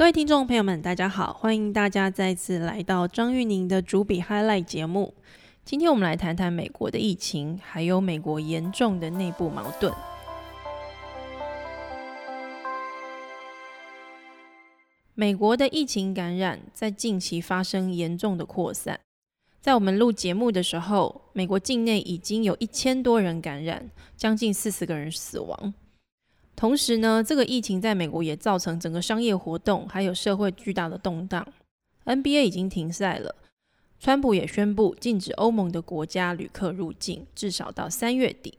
各位听众朋友们，大家好，欢迎大家再次来到张玉宁的主笔 Highlight 节目。今天我们来谈谈美国的疫情，还有美国严重的内部矛盾。美国的疫情感染在近期发生严重的扩散。在我们录节目的时候，美国境内已经有一千多人感染，将近四十个人死亡。同时呢，这个疫情在美国也造成整个商业活动还有社会巨大的动荡。NBA 已经停赛了，川普也宣布禁止欧盟的国家旅客入境，至少到三月底。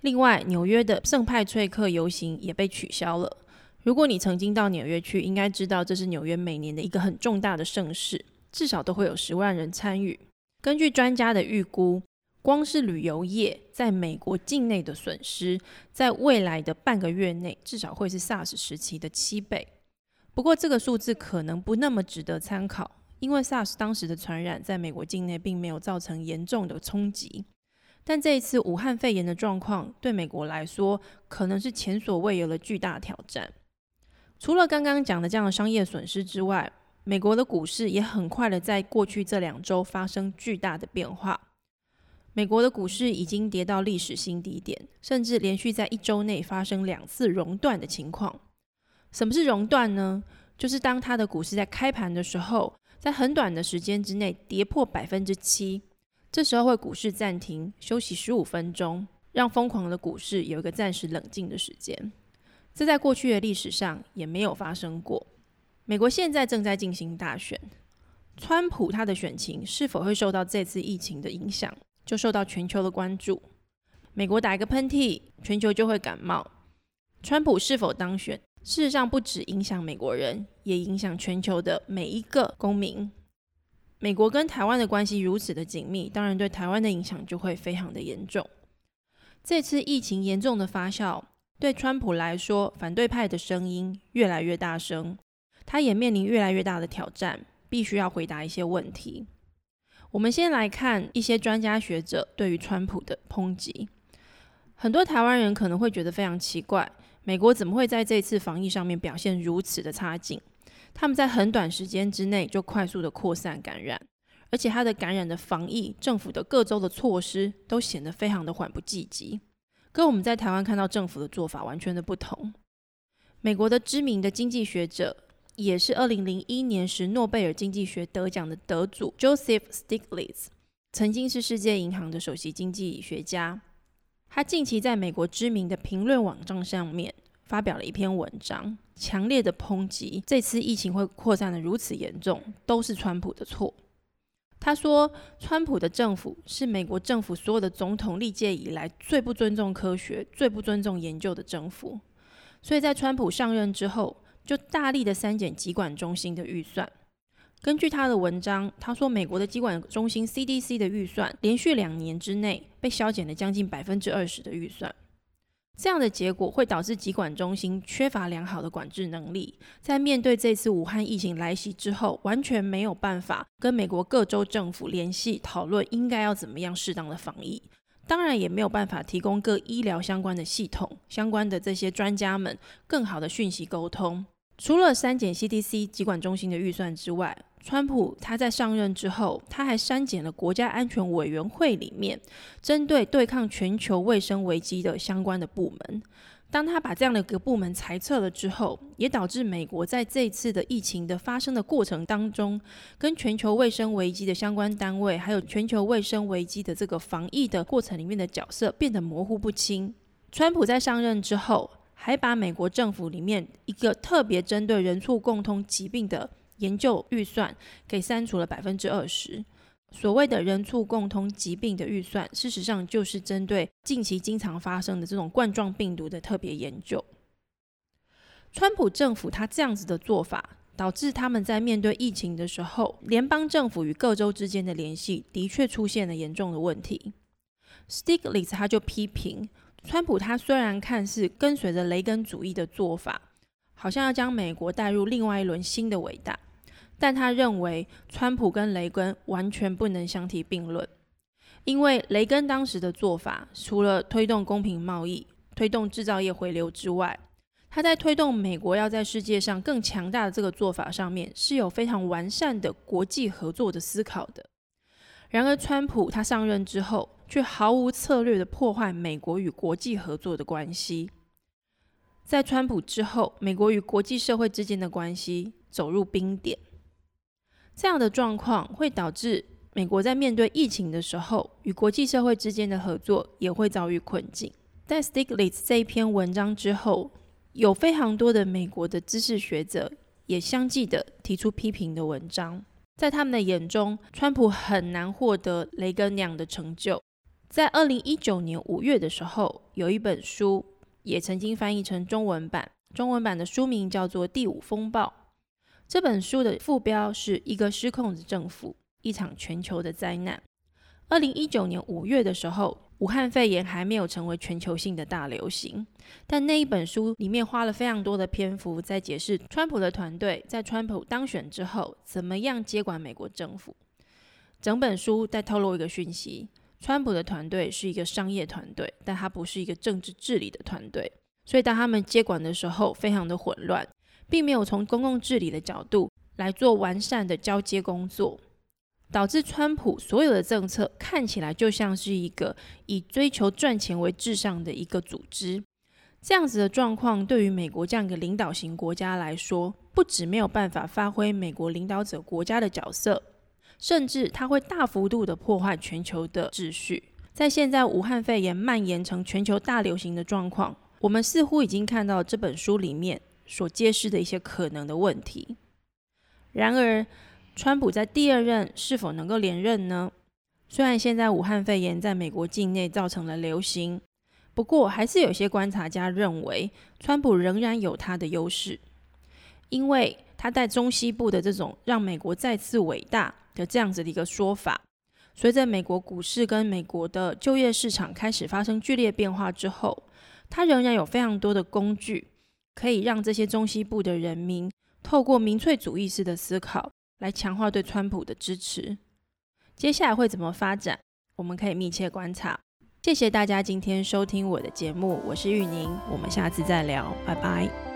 另外，纽约的圣派翠克游行也被取消了。如果你曾经到纽约去，应该知道这是纽约每年的一个很重大的盛事，至少都会有十万人参与。根据专家的预估。光是旅游业在美国境内的损失，在未来的半个月内，至少会是 SARS 时期的七倍。不过，这个数字可能不那么值得参考，因为 SARS 当时的传染在美国境内并没有造成严重的冲击。但这一次武汉肺炎的状况，对美国来说可能是前所未有的巨大挑战。除了刚刚讲的这样的商业损失之外，美国的股市也很快的在过去这两周发生巨大的变化。美国的股市已经跌到历史新低点，甚至连续在一周内发生两次熔断的情况。什么是熔断呢？就是当它的股市在开盘的时候，在很短的时间之内跌破百分之七，这时候会股市暂停休息十五分钟，让疯狂的股市有一个暂时冷静的时间。这在过去的历史上也没有发生过。美国现在正在进行大选，川普他的选情是否会受到这次疫情的影响？就受到全球的关注。美国打一个喷嚏，全球就会感冒。川普是否当选，事实上不止影响美国人，也影响全球的每一个公民。美国跟台湾的关系如此的紧密，当然对台湾的影响就会非常的严重。这次疫情严重的发酵，对川普来说，反对派的声音越来越大声，他也面临越来越大的挑战，必须要回答一些问题。我们先来看一些专家学者对于川普的抨击。很多台湾人可能会觉得非常奇怪，美国怎么会在这次防疫上面表现如此的差劲？他们在很短时间之内就快速的扩散感染，而且他的感染的防疫，政府的各州的措施都显得非常的缓不济急，跟我们在台湾看到政府的做法完全的不同。美国的知名的经济学者。也是二零零一年时诺贝尔经济学得奖的得主 Joseph Stiglitz，曾经是世界银行的首席经济学家。他近期在美国知名的评论网站上面发表了一篇文章，强烈的抨击这次疫情会扩散的如此严重，都是川普的错。他说，川普的政府是美国政府所有的总统历届以来最不尊重科学、最不尊重研究的政府。所以在川普上任之后，就大力的删减疾管中心的预算。根据他的文章，他说美国的疾管中心 CDC 的预算连续两年之内被削减了将近百分之二十的预算。这样的结果会导致疾管中心缺乏良好的管制能力，在面对这次武汉疫情来袭之后，完全没有办法跟美国各州政府联系讨论应该要怎么样适当的防疫。当然也没有办法提供各医疗相关的系统、相关的这些专家们更好的讯息沟通。除了删减 CDC 疾管中心的预算之外，川普他在上任之后，他还删减了国家安全委员会里面针对对抗全球卫生危机的相关的部门。当他把这样的一个部门裁撤了之后，也导致美国在这次的疫情的发生的过程当中，跟全球卫生危机的相关单位，还有全球卫生危机的这个防疫的过程里面的角色变得模糊不清。川普在上任之后。还把美国政府里面一个特别针对人畜共通疾病的研究预算给删除了百分之二十。所谓的人畜共通疾病的预算，事实上就是针对近期经常发生的这种冠状病毒的特别研究。川普政府他这样子的做法，导致他们在面对疫情的时候，联邦政府与各州之间的联系的确出现了严重的问题。Stiglitz 他就批评。川普他虽然看似跟随着雷根主义的做法，好像要将美国带入另外一轮新的伟大，但他认为川普跟雷根完全不能相提并论，因为雷根当时的做法，除了推动公平贸易、推动制造业回流之外，他在推动美国要在世界上更强大的这个做法上面是有非常完善的国际合作的思考的。然而，川普他上任之后，却毫无策略的破坏美国与国际合作的关系。在川普之后，美国与国际社会之间的关系走入冰点。这样的状况会导致美国在面对疫情的时候，与国际社会之间的合作也会遭遇困境。在 Stiglitz 这一篇文章之后，有非常多的美国的知识学者也相继的提出批评的文章。在他们的眼中，川普很难获得雷根那样的成就。在二零一九年五月的时候，有一本书也曾经翻译成中文版，中文版的书名叫做《第五风暴》。这本书的副标是一个失控的政府，一场全球的灾难。二零一九年五月的时候。武汉肺炎还没有成为全球性的大流行，但那一本书里面花了非常多的篇幅在解释川普的团队在川普当选之后怎么样接管美国政府。整本书在透露一个讯息：川普的团队是一个商业团队，但他不是一个政治治理的团队。所以当他们接管的时候，非常的混乱，并没有从公共治理的角度来做完善的交接工作。导致川普所有的政策看起来就像是一个以追求赚钱为至上的一个组织，这样子的状况对于美国这样一个领导型国家来说，不止没有办法发挥美国领导者国家的角色，甚至它会大幅度的破坏全球的秩序。在现在武汉肺炎蔓延成全球大流行的状况，我们似乎已经看到这本书里面所揭示的一些可能的问题。然而，川普在第二任是否能够连任呢？虽然现在武汉肺炎在美国境内造成了流行，不过还是有些观察家认为，川普仍然有他的优势，因为他在中西部的这种让美国再次伟大的这样子的一个说法，随着美国股市跟美国的就业市场开始发生剧烈变化之后，它仍然有非常多的工具，可以让这些中西部的人民透过民粹主义式的思考。来强化对川普的支持，接下来会怎么发展？我们可以密切观察。谢谢大家今天收听我的节目，我是玉宁，我们下次再聊，拜拜。